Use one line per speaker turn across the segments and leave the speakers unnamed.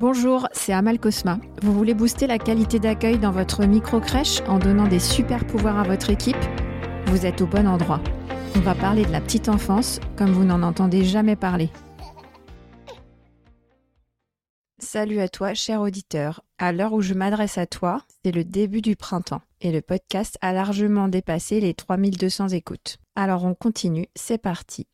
Bonjour, c'est Amal Cosma. Vous voulez booster la qualité d'accueil dans votre micro-crèche en donnant des super pouvoirs à votre équipe? Vous êtes au bon endroit. On va parler de la petite enfance comme vous n'en entendez jamais parler. Salut à toi, cher auditeur. À l'heure où je m'adresse à toi, c'est le début du printemps et le podcast a largement dépassé les 3200 écoutes. Alors on continue, c'est parti.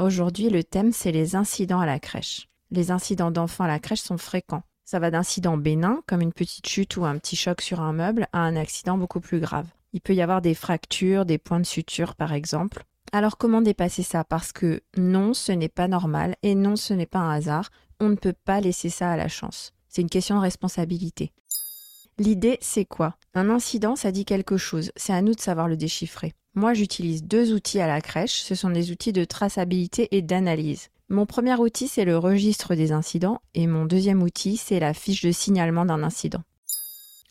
Aujourd'hui, le thème, c'est les incidents à la crèche les incidents d'enfants à la crèche sont fréquents. Ça va d'incidents bénins, comme une petite chute ou un petit choc sur un meuble, à un accident beaucoup plus grave. Il peut y avoir des fractures, des points de suture par exemple. Alors comment dépasser ça? Parce que non, ce n'est pas normal et non, ce n'est pas un hasard. On ne peut pas laisser ça à la chance. C'est une question de responsabilité. L'idée, c'est quoi? Un incident, ça dit quelque chose. C'est à nous de savoir le déchiffrer. Moi, j'utilise deux outils à la crèche. Ce sont des outils de traçabilité et d'analyse. Mon premier outil, c'est le registre des incidents et mon deuxième outil, c'est la fiche de signalement d'un incident.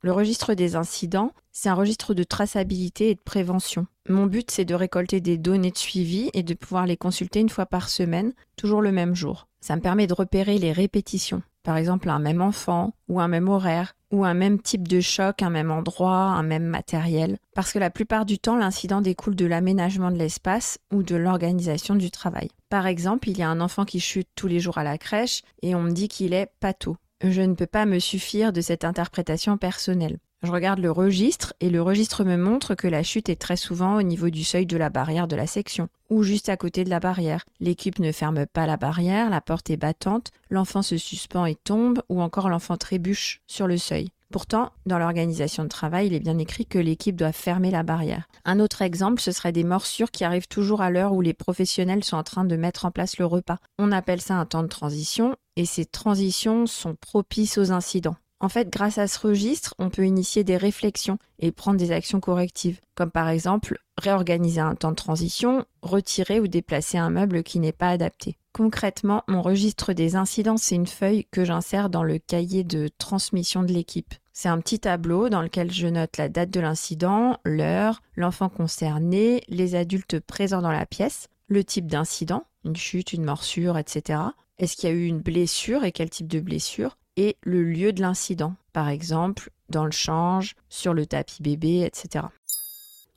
Le registre des incidents, c'est un registre de traçabilité et de prévention. Mon but, c'est de récolter des données de suivi et de pouvoir les consulter une fois par semaine, toujours le même jour. Ça me permet de repérer les répétitions, par exemple un même enfant ou un même horaire, ou un même type de choc, un même endroit, un même matériel, parce que la plupart du temps l'incident découle de l'aménagement de l'espace ou de l'organisation du travail. Par exemple, il y a un enfant qui chute tous les jours à la crèche et on me dit qu'il est pâteau. Je ne peux pas me suffire de cette interprétation personnelle. Je regarde le registre et le registre me montre que la chute est très souvent au niveau du seuil de la barrière de la section ou juste à côté de la barrière. L'équipe ne ferme pas la barrière, la porte est battante, l'enfant se suspend et tombe ou encore l'enfant trébuche sur le seuil. Pourtant, dans l'organisation de travail, il est bien écrit que l'équipe doit fermer la barrière. Un autre exemple, ce serait des morsures qui arrivent toujours à l'heure où les professionnels sont en train de mettre en place le repas. On appelle ça un temps de transition, et ces transitions sont propices aux incidents. En fait, grâce à ce registre, on peut initier des réflexions et prendre des actions correctives, comme par exemple réorganiser un temps de transition, retirer ou déplacer un meuble qui n'est pas adapté. Concrètement, mon registre des incidents, c'est une feuille que j'insère dans le cahier de transmission de l'équipe. C'est un petit tableau dans lequel je note la date de l'incident, l'heure, l'enfant concerné, les adultes présents dans la pièce, le type d'incident, une chute, une morsure, etc. Est-ce qu'il y a eu une blessure et quel type de blessure? Et le lieu de l'incident, par exemple dans le change, sur le tapis bébé, etc.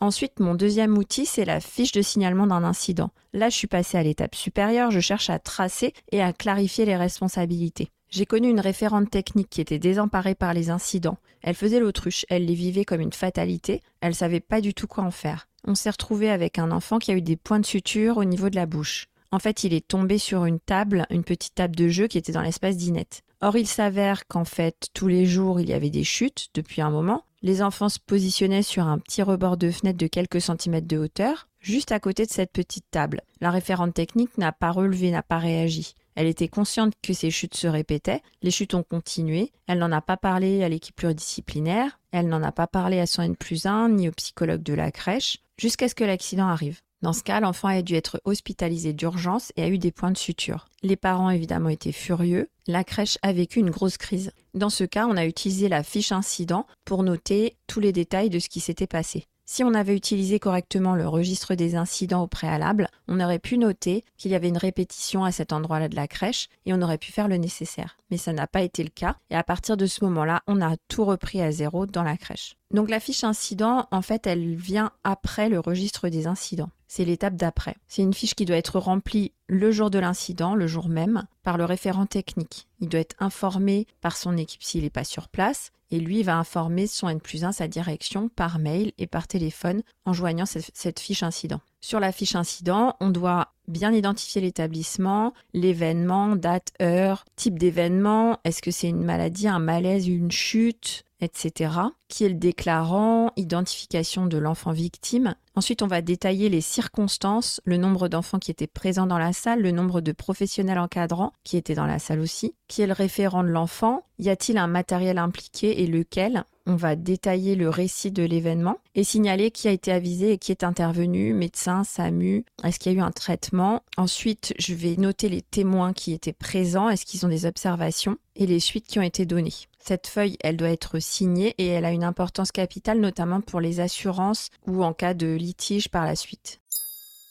Ensuite, mon deuxième outil, c'est la fiche de signalement d'un incident. Là, je suis passée à l'étape supérieure, je cherche à tracer et à clarifier les responsabilités. J'ai connu une référente technique qui était désemparée par les incidents. Elle faisait l'autruche, elle les vivait comme une fatalité, elle savait pas du tout quoi en faire. On s'est retrouvé avec un enfant qui a eu des points de suture au niveau de la bouche. En fait, il est tombé sur une table, une petite table de jeu qui était dans l'espace d'Inette. Or, il s'avère qu'en fait, tous les jours, il y avait des chutes depuis un moment. Les enfants se positionnaient sur un petit rebord de fenêtre de quelques centimètres de hauteur, juste à côté de cette petite table. La référente technique n'a pas relevé, n'a pas réagi. Elle était consciente que ces chutes se répétaient, les chutes ont continué, elle n'en a pas parlé à l'équipe pluridisciplinaire, elle n'en a pas parlé à son N plus 1 ni au psychologue de la crèche, jusqu'à ce que l'accident arrive. Dans ce cas, l'enfant a dû être hospitalisé d'urgence et a eu des points de suture. Les parents évidemment étaient furieux. La crèche a vécu une grosse crise. Dans ce cas, on a utilisé la fiche incident pour noter tous les détails de ce qui s'était passé. Si on avait utilisé correctement le registre des incidents au préalable, on aurait pu noter qu'il y avait une répétition à cet endroit-là de la crèche et on aurait pu faire le nécessaire. Mais ça n'a pas été le cas et à partir de ce moment-là, on a tout repris à zéro dans la crèche. Donc la fiche incident, en fait, elle vient après le registre des incidents c'est l'étape d'après. C'est une fiche qui doit être remplie le jour de l'incident, le jour même, par le référent technique. Il doit être informé par son équipe s'il n'est pas sur place, et lui va informer son N plus 1, sa direction, par mail et par téléphone, en joignant cette, fiche incident. Sur la fiche incident, on doit bien identifier l'établissement, l'événement, date, heure, type d'événement, est-ce que c'est une maladie, un malaise, une chute, etc. Qui est le déclarant, identification de l'enfant victime. Ensuite, on va détailler les circonstances, le nombre d'enfants qui étaient présents dans la salle, le nombre de professionnels encadrants qui étaient dans la salle aussi, qui est le référent de l'enfant, y a-t-il un matériel impliqué et lequel, on va détailler le récit de l'événement et signaler qui a été avisé et qui est intervenu, médecin, SAMU, est-ce qu'il y a eu un traitement. Ensuite, je vais noter les témoins qui étaient présents, est-ce qu'ils ont des observations et les suites qui ont été données. Cette feuille, elle doit être signée et elle a une importance capitale notamment pour les assurances ou en cas de litige par la suite.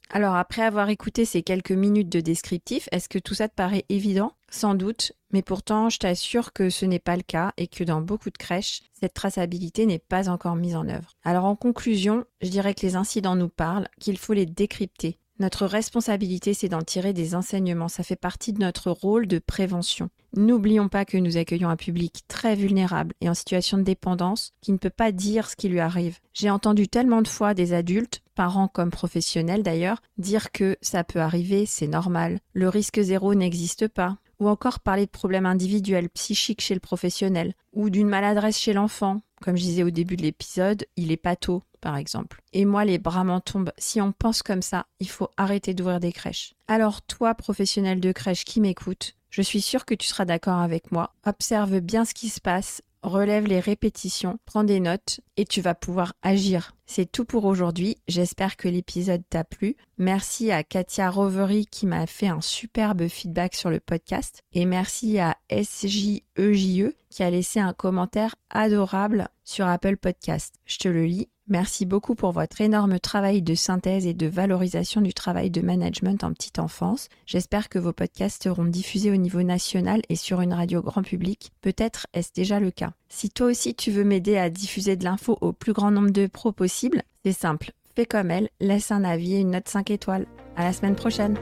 Alors après avoir écouté ces quelques minutes de descriptif, est-ce que tout ça te paraît évident? Sans doute, mais pourtant je t'assure que ce n'est pas le cas et que dans beaucoup de crèches, cette traçabilité n'est pas encore mise en œuvre. Alors en conclusion, je dirais que les incidents nous parlent, qu'il faut les décrypter. Notre responsabilité, c'est d'en tirer des enseignements. Ça fait partie de notre rôle de prévention. N'oublions pas que nous accueillons un public très vulnérable et en situation de dépendance qui ne peut pas dire ce qui lui arrive. J'ai entendu tellement de fois des adultes, parents comme professionnels d'ailleurs, dire que ça peut arriver, c'est normal, le risque zéro n'existe pas, ou encore parler de problèmes individuels, psychiques chez le professionnel, ou d'une maladresse chez l'enfant. Comme je disais au début de l'épisode, il est pas tôt, par exemple. Et moi, les bras m'en tombent. Si on pense comme ça, il faut arrêter d'ouvrir des crèches. Alors toi, professionnel de crèche qui m'écoute, je suis sûre que tu seras d'accord avec moi. Observe bien ce qui se passe, relève les répétitions, prends des notes et tu vas pouvoir agir. C'est tout pour aujourd'hui. J'espère que l'épisode t'a plu. Merci à Katia Rovery qui m'a fait un superbe feedback sur le podcast. Et merci à SJEJE e qui a laissé un commentaire adorable sur Apple Podcast. Je te le lis. Merci beaucoup pour votre énorme travail de synthèse et de valorisation du travail de management en petite enfance. J'espère que vos podcasts seront diffusés au niveau national et sur une radio grand public. Peut-être est-ce déjà le cas. Si toi aussi tu veux m'aider à diffuser de l'info au plus grand nombre de pros possible, c'est simple. Fais comme elle, laisse un avis et une note 5 étoiles. À la semaine prochaine!